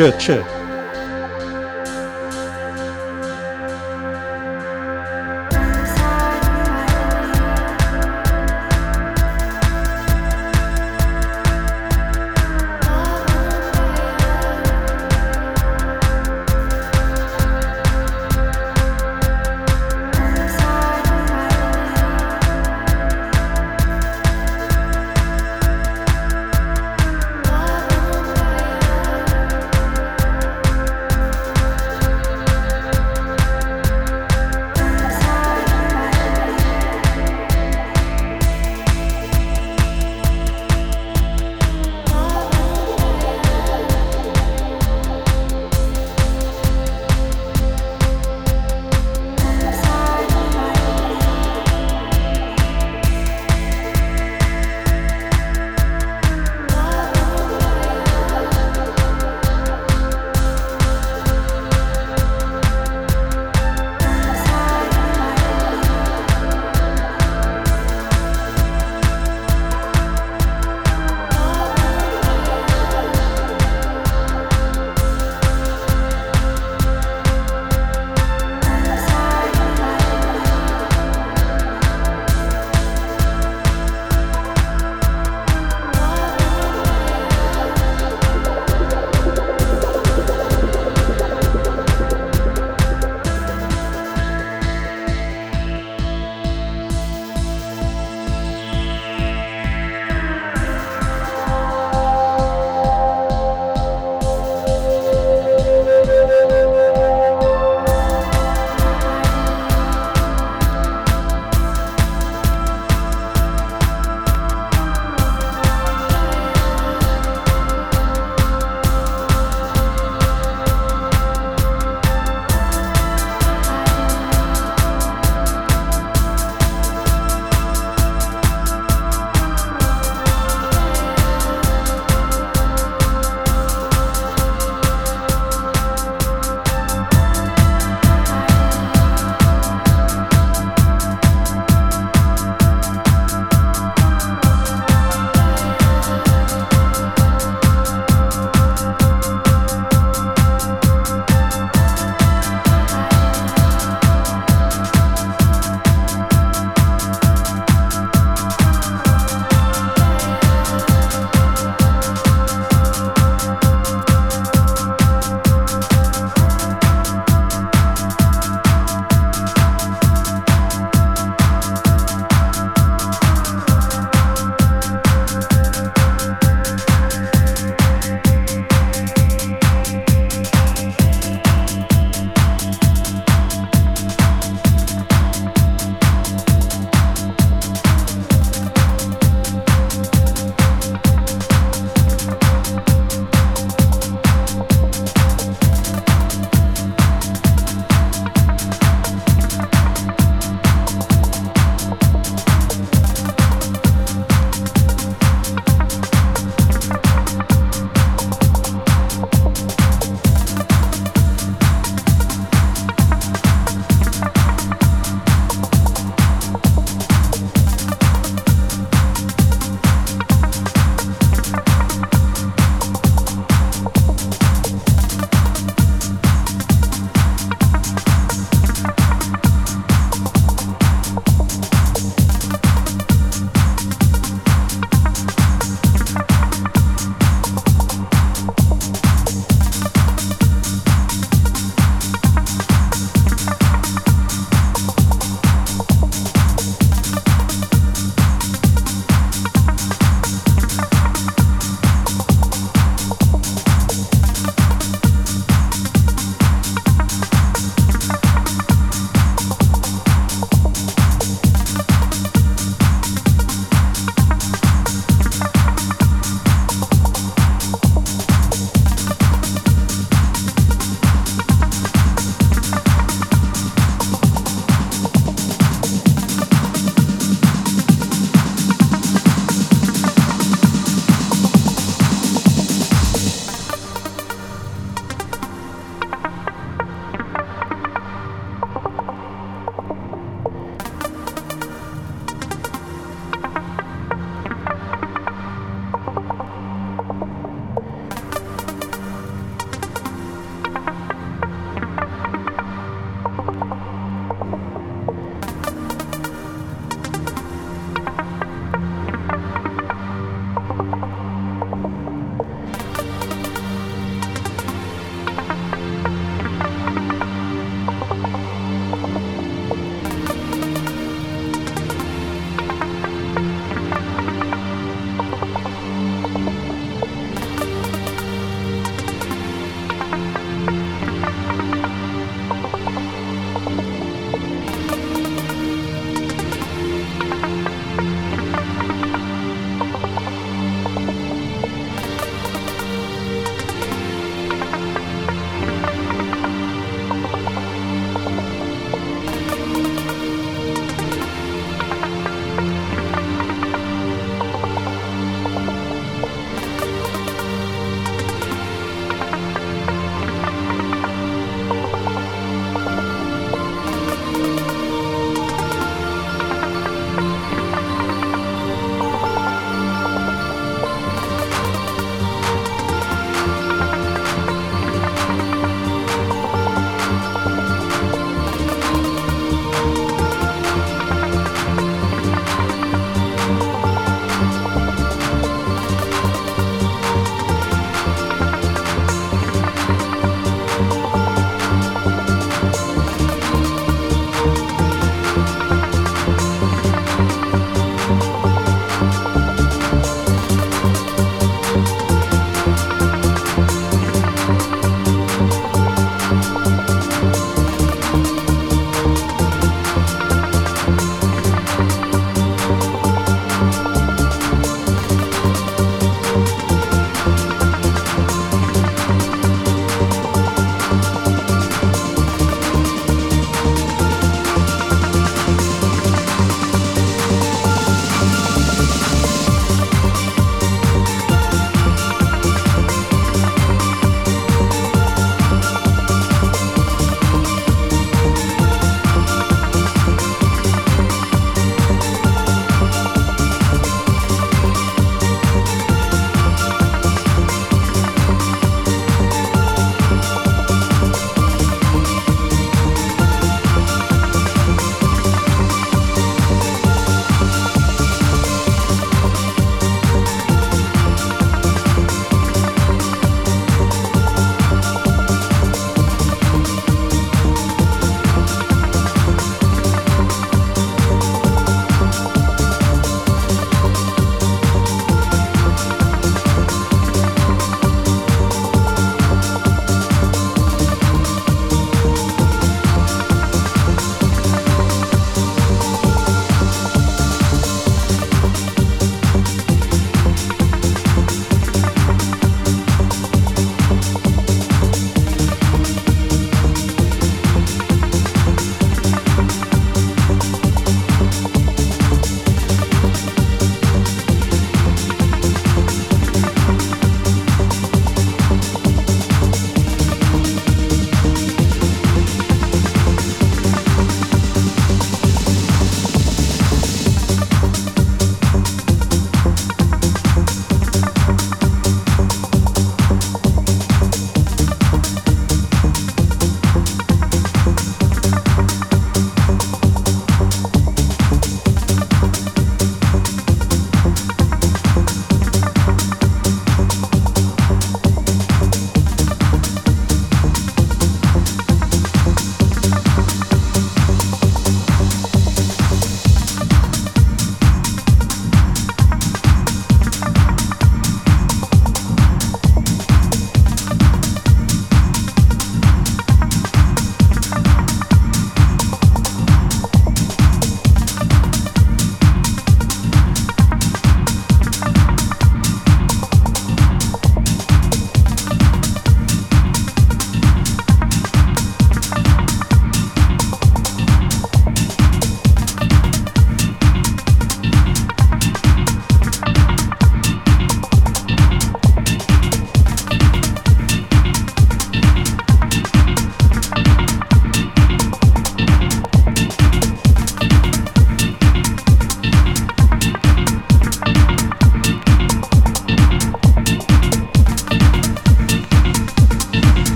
çık çık.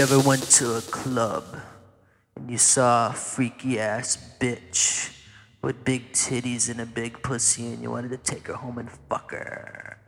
You ever went to a club and you saw a freaky ass bitch with big titties and a big pussy and you wanted to take her home and fuck her?